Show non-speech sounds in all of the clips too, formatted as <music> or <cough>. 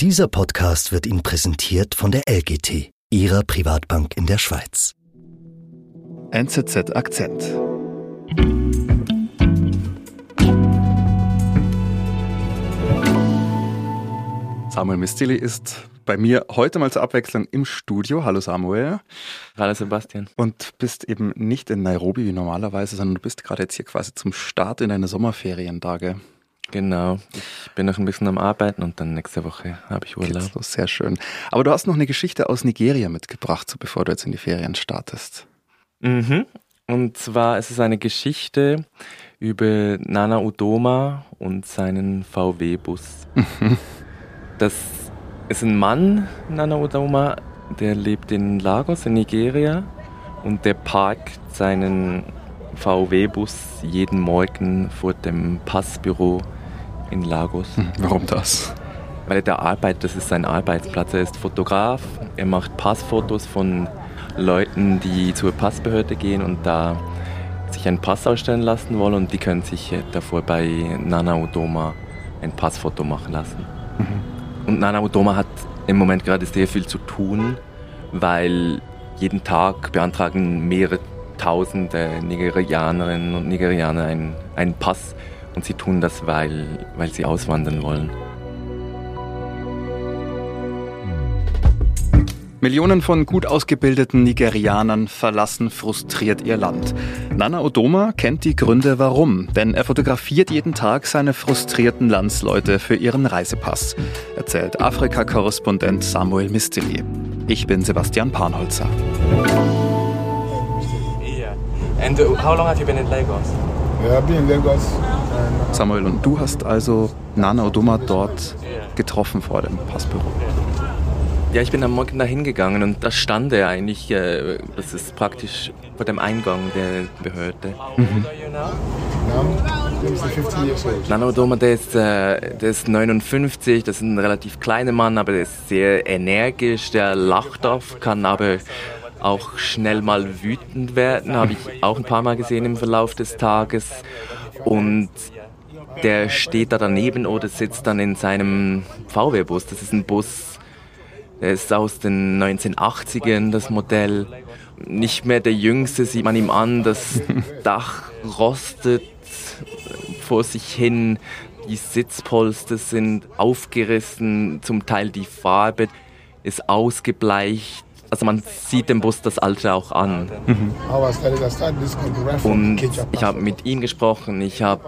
Dieser Podcast wird Ihnen präsentiert von der LGT, Ihrer Privatbank in der Schweiz. NZZ Akzent. Samuel Mistili ist bei mir heute mal zur Abwechslung im Studio. Hallo Samuel. Hallo Sebastian. Und bist eben nicht in Nairobi wie normalerweise, sondern du bist gerade jetzt hier quasi zum Start in deine Sommerferientage. Genau. Ich bin noch ein bisschen am Arbeiten und dann nächste Woche habe ich Urlaub. So, sehr schön. Aber du hast noch eine Geschichte aus Nigeria mitgebracht, so bevor du jetzt in die Ferien startest. Mhm. Und zwar ist es eine Geschichte über Nana Udoma und seinen VW-Bus. Mhm. Das ist ein Mann, Nana Udoma, der lebt in Lagos in Nigeria und der parkt seinen VW-Bus jeden Morgen vor dem Passbüro in Lagos. Hm, warum das? Weil er da arbeitet, das ist sein Arbeitsplatz. Er ist Fotograf, er macht Passfotos von Leuten, die zur Passbehörde gehen und da sich einen Pass ausstellen lassen wollen und die können sich davor bei Nana Udoma ein Passfoto machen lassen. Mhm. Und Nana Udoma hat im Moment gerade sehr viel zu tun, weil jeden Tag beantragen mehrere tausend Nigerianerinnen und Nigerianer einen, einen Pass und sie tun das, weil, weil sie auswandern wollen. Millionen von gut ausgebildeten Nigerianern verlassen frustriert ihr Land. Nana Odoma kennt die Gründe warum, denn er fotografiert jeden Tag seine frustrierten Landsleute für ihren Reisepass, erzählt Afrika-Korrespondent Samuel Misteli. Ich bin Sebastian Panholzer. And how long have you been in Lagos? I've been in Lagos. Samuel, und du hast also Nana Odoma dort getroffen vor dem Passbüro? Ja, ich bin am Morgen da hingegangen und da stand er eigentlich, äh, das ist praktisch vor dem Eingang der Behörde. Mhm. Nana Odoma, der ist, äh, der ist 59, das ist ein relativ kleiner Mann, aber der ist sehr energisch, der lacht oft, kann aber auch schnell mal wütend werden, habe ich auch ein paar Mal gesehen im Verlauf des Tages. Und der steht da daneben oder sitzt dann in seinem VW-Bus. Das ist ein Bus, er ist aus den 1980ern, das Modell. Nicht mehr der Jüngste, sieht man ihm an. Das <laughs> Dach rostet vor sich hin. Die Sitzpolster sind aufgerissen. Zum Teil die Farbe ist ausgebleicht. Also man sieht dem Bus das Alter auch an. Und ich habe mit ihm gesprochen. Ich habe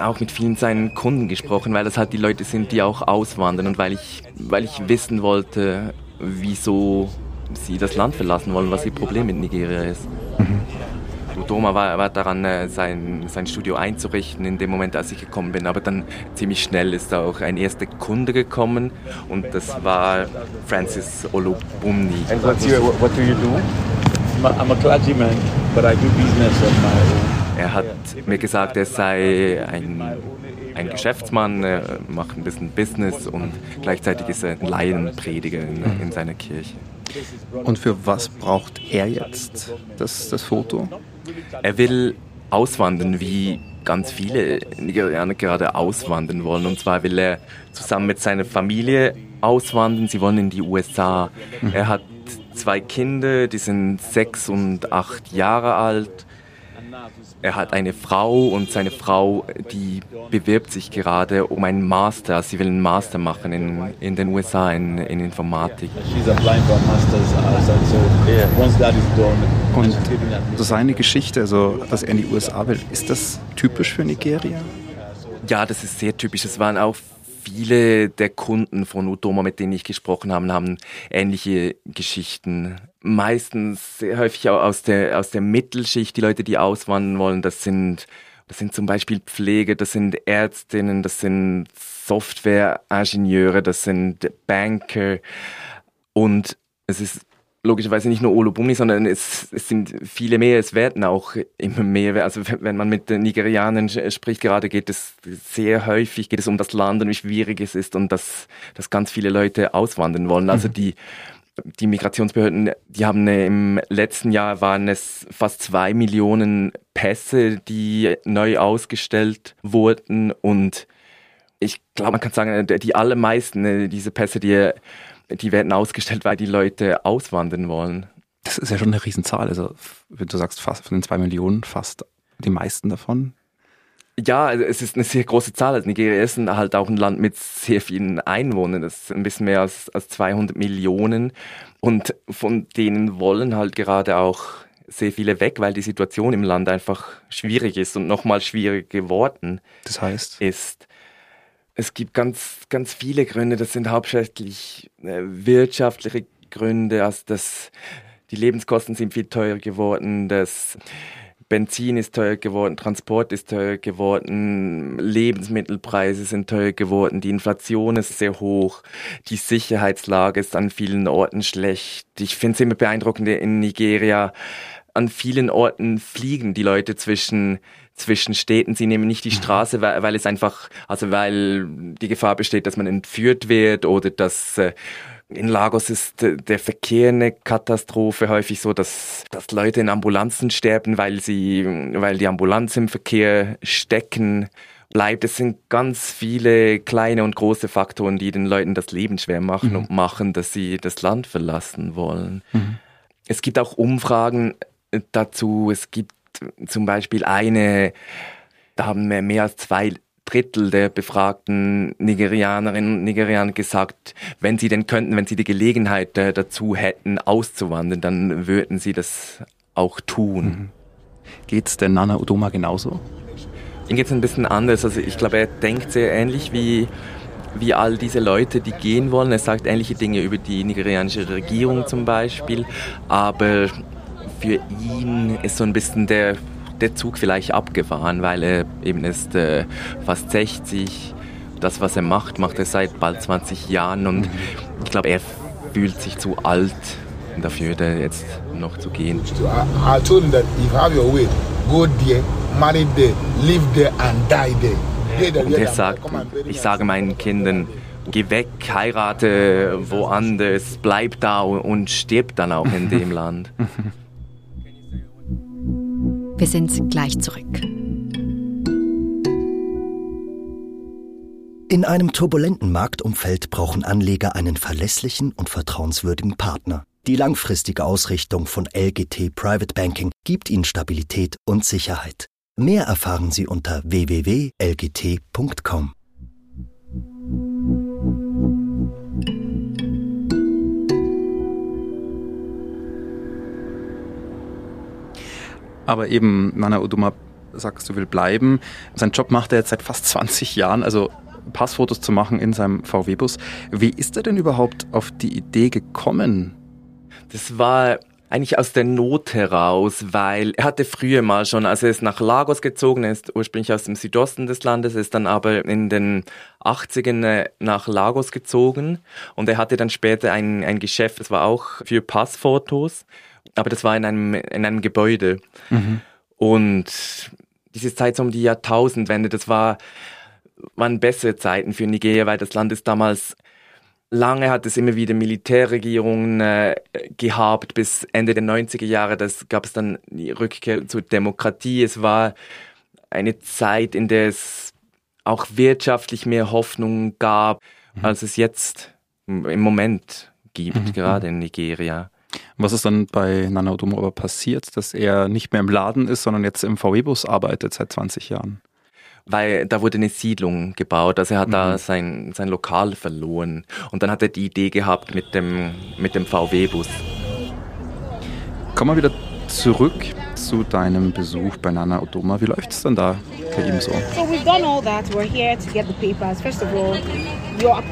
auch mit vielen seinen Kunden gesprochen, weil das halt die Leute sind, die auch auswandern und weil ich, weil ich wissen wollte, wieso sie das Land verlassen wollen, was ihr Problem mit Nigeria ist. Mhm. Udoma war, war daran, äh, sein, sein Studio einzurichten in dem Moment, als ich gekommen bin. Aber dann ziemlich schnell ist da auch ein erster Kunde gekommen und das war Francis Olubumni. And what's your, what do you do? I'm a clergyman, but I do business on my own. Er hat mir gesagt, er sei ein, ein Geschäftsmann, er macht ein bisschen Business und gleichzeitig ist er ein Laienprediger in, in seiner Kirche. Und für was braucht er jetzt das, das Foto? Er will auswandern, wie ganz viele Nigerianer gerade auswandern wollen. Und zwar will er zusammen mit seiner Familie auswandern. Sie wollen in die USA. Mhm. Er hat zwei Kinder, die sind sechs und acht Jahre alt er hat eine Frau und seine Frau, die bewirbt sich gerade um einen Master. Sie will einen Master machen in, in den USA in, in Informatik. Und so seine Geschichte, also dass er in die USA will, ist das typisch für Nigeria? Ja, das ist sehr typisch. Es waren auch viele der Kunden von Udoma, mit denen ich gesprochen habe, haben ähnliche Geschichten. Meistens häufig auch aus der, aus der Mittelschicht, die Leute, die auswandern wollen, das sind, das sind zum Beispiel Pflege, das sind Ärztinnen, das sind Softwareingenieure, das sind Banker. Und es ist logischerweise nicht nur Olubumni, sondern es, es sind viele mehr, es werden auch immer mehr. Also wenn man mit den Nigerianern spricht, gerade geht es sehr häufig, geht es um das Land und wie schwierig es ist und dass, dass ganz viele Leute auswandern wollen. Also mhm. die, die Migrationsbehörden, die haben im letzten Jahr waren es fast zwei Millionen Pässe, die neu ausgestellt wurden und Ich glaube, man kann sagen, die allermeisten, äh, diese Pässe, die, die werden ausgestellt, weil die Leute auswandern wollen. Das ist ja schon eine Riesenzahl. Also, wenn du sagst, fast von den zwei Millionen, fast die meisten davon. Ja, also es ist eine sehr große Zahl. Also Nigeria ist halt auch ein Land mit sehr vielen Einwohnern. Das ist ein bisschen mehr als, als 200 Millionen. Und von denen wollen halt gerade auch sehr viele weg, weil die Situation im Land einfach schwierig ist und nochmal schwieriger geworden das heißt? ist. Es gibt ganz, ganz viele Gründe. Das sind hauptsächlich äh, wirtschaftliche Gründe. Also das, die Lebenskosten sind viel teurer geworden. Das Benzin ist teuer geworden, Transport ist teuer geworden, Lebensmittelpreise sind teuer geworden, die Inflation ist sehr hoch, die Sicherheitslage ist an vielen Orten schlecht. Ich finde es immer beeindruckend in Nigeria. An vielen Orten fliegen die Leute zwischen zwischen Städten. Sie nehmen nicht die mhm. Straße, weil, weil es einfach, also weil die Gefahr besteht, dass man entführt wird oder dass äh, in Lagos ist der Verkehr eine Katastrophe, häufig so, dass, dass Leute in Ambulanzen sterben, weil sie, weil die Ambulanz im Verkehr stecken bleibt. Es sind ganz viele kleine und große Faktoren, die den Leuten das Leben schwer machen mhm. und machen, dass sie das Land verlassen wollen. Mhm. Es gibt auch Umfragen dazu. Es gibt zum Beispiel eine, da haben wir mehr als zwei Drittel der befragten Nigerianerinnen und Nigerianer gesagt, wenn sie denn könnten, wenn sie die Gelegenheit äh, dazu hätten, auszuwandern, dann würden sie das auch tun. Mhm. Geht's denn Nana Udoma genauso? Ihm geht's ein bisschen anders. Also ich glaube, er denkt sehr ähnlich wie wie all diese Leute, die gehen wollen. Er sagt ähnliche Dinge über die nigerianische Regierung zum Beispiel, aber für ihn ist so ein bisschen der der Zug vielleicht abgefahren, weil er eben ist äh, fast 60. Das, was er macht, macht er seit bald 20 Jahren und ich glaube, er fühlt sich zu alt dafür, da jetzt noch zu gehen. I, told him that if you have your way, go there, marry there, live there and die there. Und er sagt, ich sage meinen Kindern, geh weg, heirate woanders, bleib da und stirb dann auch in dem Land. <laughs> Wir sind gleich zurück. In einem turbulenten Marktumfeld brauchen Anleger einen verlässlichen und vertrauenswürdigen Partner. Die langfristige Ausrichtung von LGT Private Banking gibt Ihnen Stabilität und Sicherheit. Mehr erfahren Sie unter www.lgt.com. Aber eben, Nana Uduma sagst, du will bleiben. Sein Job macht er jetzt seit fast 20 Jahren, also Passfotos zu machen in seinem VW-Bus. Wie ist er denn überhaupt auf die Idee gekommen? Das war eigentlich aus der Not heraus, weil er hatte früher mal schon, also er ist nach Lagos gezogen, er ist ursprünglich aus dem Südosten des Landes, ist dann aber in den 80ern äh, nach Lagos gezogen und er hatte dann später ein, ein Geschäft, das war auch für Passfotos aber das war in einem, in einem Gebäude. Mhm. Und diese Zeit so um die Jahrtausendwende, das war, waren bessere Zeiten für Nigeria, weil das Land ist damals lange hat es immer wieder Militärregierungen äh, gehabt bis Ende der 90er Jahre. Das gab es dann die Rückkehr zur Demokratie. Es war eine Zeit, in der es auch wirtschaftlich mehr Hoffnung gab, mhm. als es jetzt im Moment gibt, mhm. gerade in Nigeria. Was ist dann bei Nana Odomo aber passiert, dass er nicht mehr im Laden ist, sondern jetzt im VW-Bus arbeitet seit 20 Jahren? Weil da wurde eine Siedlung gebaut, also er hat mhm. da sein, sein Lokal verloren. Und dann hat er die Idee gehabt mit dem, mit dem VW-Bus. Kommen wir wieder zurück zu deinem Besuch bei Nana Odoma. Wie läuft es denn da bei ihm so?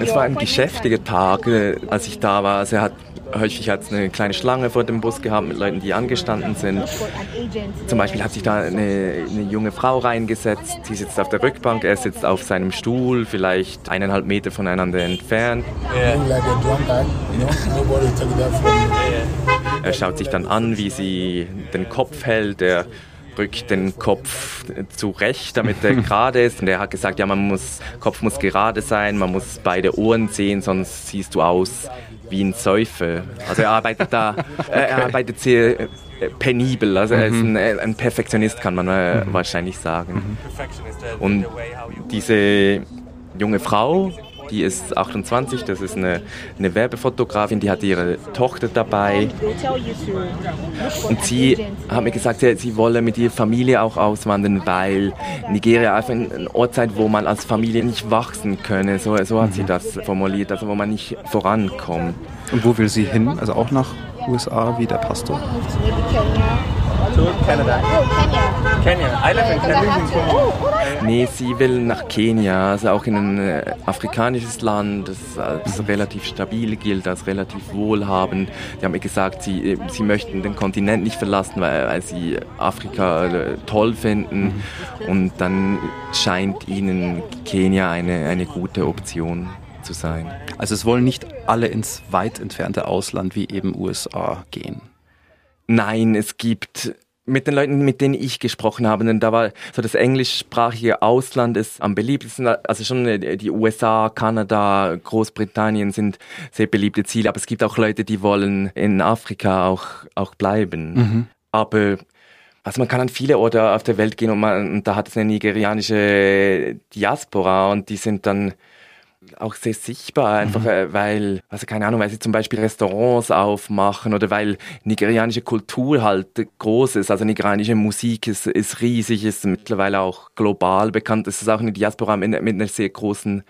Es war ein geschäftiger Tag, als ich da war. Also er hat häufig hat es eine kleine Schlange vor dem Bus gehabt mit Leuten, die angestanden sind. Zum Beispiel hat sich da eine, eine junge Frau reingesetzt. Sie sitzt auf der Rückbank, er sitzt auf seinem Stuhl, vielleicht eineinhalb Meter voneinander entfernt. Er schaut sich dann an, wie sie den Kopf hält. Er rückt den Kopf zurecht, damit er <laughs> gerade ist. Und er hat gesagt, ja, man muss, Kopf muss gerade sein, man muss beide Ohren sehen, sonst siehst du aus wie ein Säufer. Also er arbeitet da, <laughs> er arbeitet sehr äh, penibel, also er ist ein, äh, ein Perfektionist, kann man äh, mhm. wahrscheinlich sagen. Mhm. Und diese junge Frau, die ist 28, das ist eine, eine Werbefotografin, die hat ihre Tochter dabei. Und sie hat mir gesagt, sie, sie wolle mit ihrer Familie auch auswandern, weil Nigeria einfach ein Ort sei, wo man als Familie nicht wachsen könne. So, so hat sie mhm. das formuliert, also wo man nicht vorankommt. Und wo will sie hin? Also auch nach USA wie der Pastor? to Canada. Oh, Kenya. Kenya. I live in Kenya. Nee, sie will nach Kenia, also auch in ein äh, afrikanisches Land, das als relativ stabil gilt, als relativ wohlhabend. Sie haben mir gesagt, sie, äh, sie möchten den Kontinent nicht verlassen, weil, weil sie Afrika äh, toll finden. Und dann scheint ihnen Kenia eine, eine gute Option zu sein. Also es wollen nicht alle ins weit entfernte Ausland wie eben USA gehen. Nein, es gibt mit den Leuten, mit denen ich gesprochen habe, denn da war so das englischsprachige Ausland ist am beliebtesten, also schon äh, die USA, Kanada, Großbritannien sind sehr beliebte Ziele, aber es gibt auch Leute, die wollen in Afrika auch, auch bleiben. Mhm. Aber also man kann an viele Orte auf der Welt gehen und, man, und da hat es eine nigerianische Diaspora und die sind dann auch sehr sichtbar, einfach mhm. Äh, weil, also keine Ahnung, weil sie zum Beispiel Restaurants aufmachen oder weil nigerianische Kultur halt groß ist. Also nigerianische Musik ist, ist riesig, ist mittlerweile auch global bekannt. Es ist auch eine Diaspora mit, mit einer sehr großen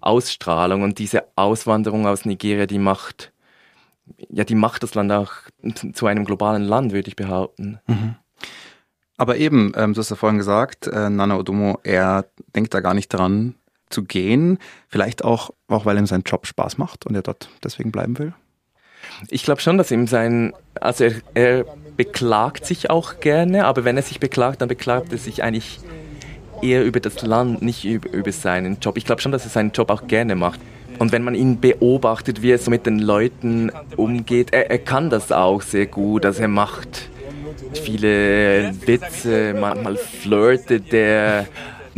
Ausstrahlung und diese Auswanderung aus Nigeria, die macht, ja, die macht das Land auch zu einem globalen Land, würde ich behaupten. Mhm. Aber eben, ähm, du hast ja vorhin gesagt, äh, Nana Odomo, er denkt da gar nicht dran, zu gehen. Vielleicht auch, auch weil ihm sein Job Spaß macht und er dort deswegen bleiben will? Ich glaube schon, dass ihm sein, also er, er beklagt sich auch gerne, aber wenn er sich beklagt, dann beklagt er sich eigentlich eher über das Land, nicht über, über seinen Job. Ich glaube schon, dass er seinen Job auch gerne macht. Und wenn man ihn beobachtet, wie er so mit den Leuten umgeht, er, er kann das auch sehr gut. Also er macht viele Witze, manchmal flirtet er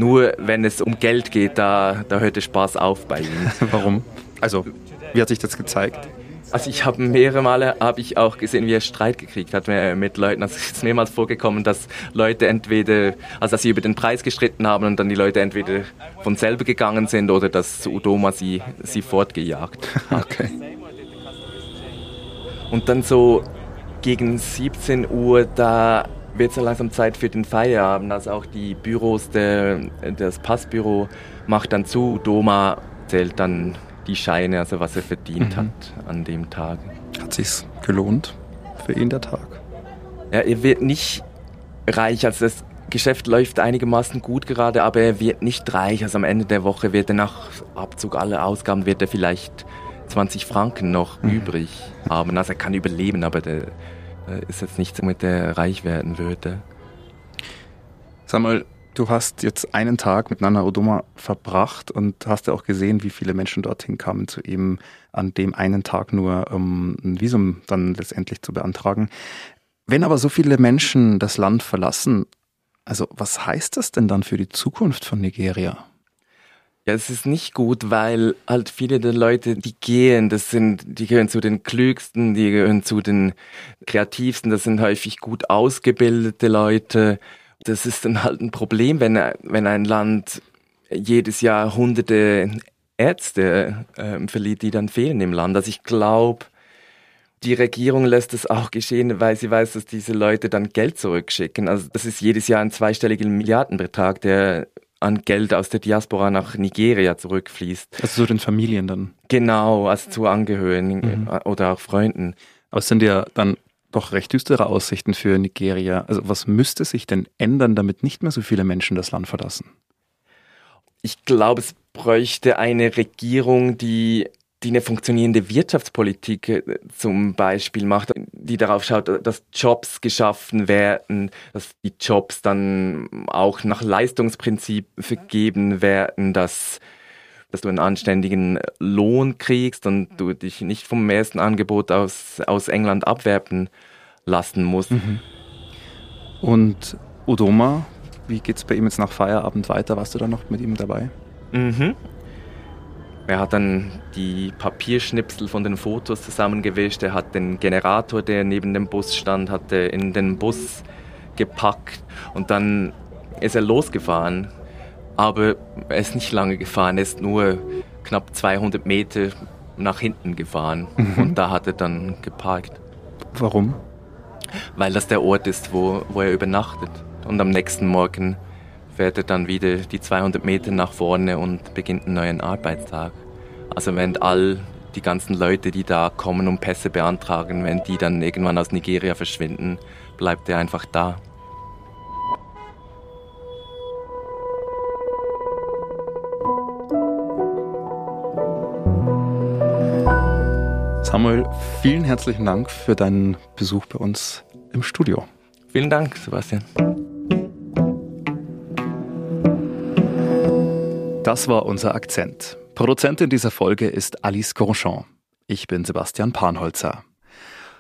nur wenn es um Geld geht, da, da hört der Spaß auf bei ihm. <laughs> Warum? Also, wie hat sich das gezeigt? Also ich habe mehrere Male habe ich auch gesehen, wie er Streit gekriegt hat mit Leuten. Also es ist mehrmals vorgekommen, dass Leute entweder, also dass sie über den Preis gestritten haben und dann die Leute entweder von selber gegangen sind oder dass Udoma sie, sie fortgejagt hat. <laughs> Okay. Und dann so gegen 17 Uhr, da wird so langsam Zeit für den Feierabend. Also auch die Büros, der, das Passbüro macht dann zu. Doma zählt dann die Scheine, also was er verdient mhm. hat an dem Tag. Hat sich's gelohnt für ihn der Tag? Ja, er wird nicht reich, also das Geschäft läuft einigermaßen gut gerade, aber er wird nicht reich. Also am Ende der Woche wird er nach Abzug aller Ausgaben wird er vielleicht 20 Franken noch mhm. übrig haben. Also er kann überleben, aber der, ist jetzt nichts, womit er reich werden würde. Sag mal, du hast jetzt einen Tag mit Nana Odoma verbracht und hast ja auch gesehen, wie viele Menschen dorthin kamen, zu ihm an dem einen Tag nur, um ein Visum dann letztendlich zu beantragen. Wenn aber so viele Menschen das Land verlassen, also was heißt das denn dann für die Zukunft von Nigeria? Ja, es ist nicht gut, weil halt viele der Leute, die gehen, das sind, die gehören zu den klügsten, die gehören zu den kreativsten, das sind häufig gut ausgebildete Leute. Das ist dann halt ein Problem, wenn, wenn ein Land jedes Jahr hunderte Ärzte äh, verliert, die dann fehlen im Land. Also ich glaube, die Regierung lässt es auch geschehen, weil sie weiß, dass diese Leute dann Geld zurückschicken. Also das ist jedes Jahr ein zweistelliger Milliardenbetrag, der an Geld aus der Diaspora nach Nigeria zurückfließt. Also zu den Familien dann? Genau, also zu Angehörigen mhm. Äh, oder auch Freunden. Aber es sind ja dann doch recht düstere Aussichten für Nigeria. Also was müsste sich denn ändern, damit nicht mehr so viele Menschen das Land verlassen? Ich glaube, es bräuchte eine Regierung, die die eine funktionierende Wirtschaftspolitik äh, zum Beispiel macht, die darauf schaut, dass Jobs geschaffen werden, dass die Jobs dann auch nach Leistungsprinzip vergeben werden, dass, dass du einen anständigen Lohn kriegst und du dich nicht vom ersten Angebot aus, aus England abwerben lassen musst. Mhm. Und Udoma, wie geht es bei ihm jetzt nach Feierabend weiter? Warst du da noch mit ihm dabei? Mhm. Er hat dann die Papierschnipsel von den Fotos zusammengewischt. Er hat den Generator, der neben dem Bus stand, hat in den Bus gepackt und dann ist er losgefahren Aber er ist nicht lange gefahren, er ist nur knapp 200 Meter nach hinten gefahren mhm. und da hat er dann geparkt. Warum? Weil das der Ort ist, wo, wo er übernachtet. Und am nächsten Morgen fährt er dann wieder die 200 Meter nach vorne und beginnt einen neuen Arbeitstag. Also wenn all die ganzen Leute, die da kommen und Pässe beantragen, wenn die dann irgendwann aus Nigeria verschwinden, bleibt er einfach da. Samuel, vielen herzlichen Dank für deinen Besuch bei uns im Studio. Vielen Dank, Sebastian. Das war unser Akzent. Produzentin dieser Folge ist Alice Grandchamp. Ich bin Sebastian Panholzer.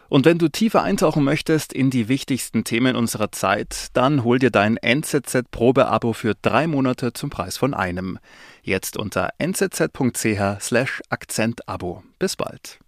Und wenn du tiefer eintauchen möchtest in die wichtigsten Themen unserer Zeit, dann hol dir dein NZZ-Probeabo für drei Monate zum Preis von einem. Jetzt unter nzz.ch slash Akzentabo. Bis bald.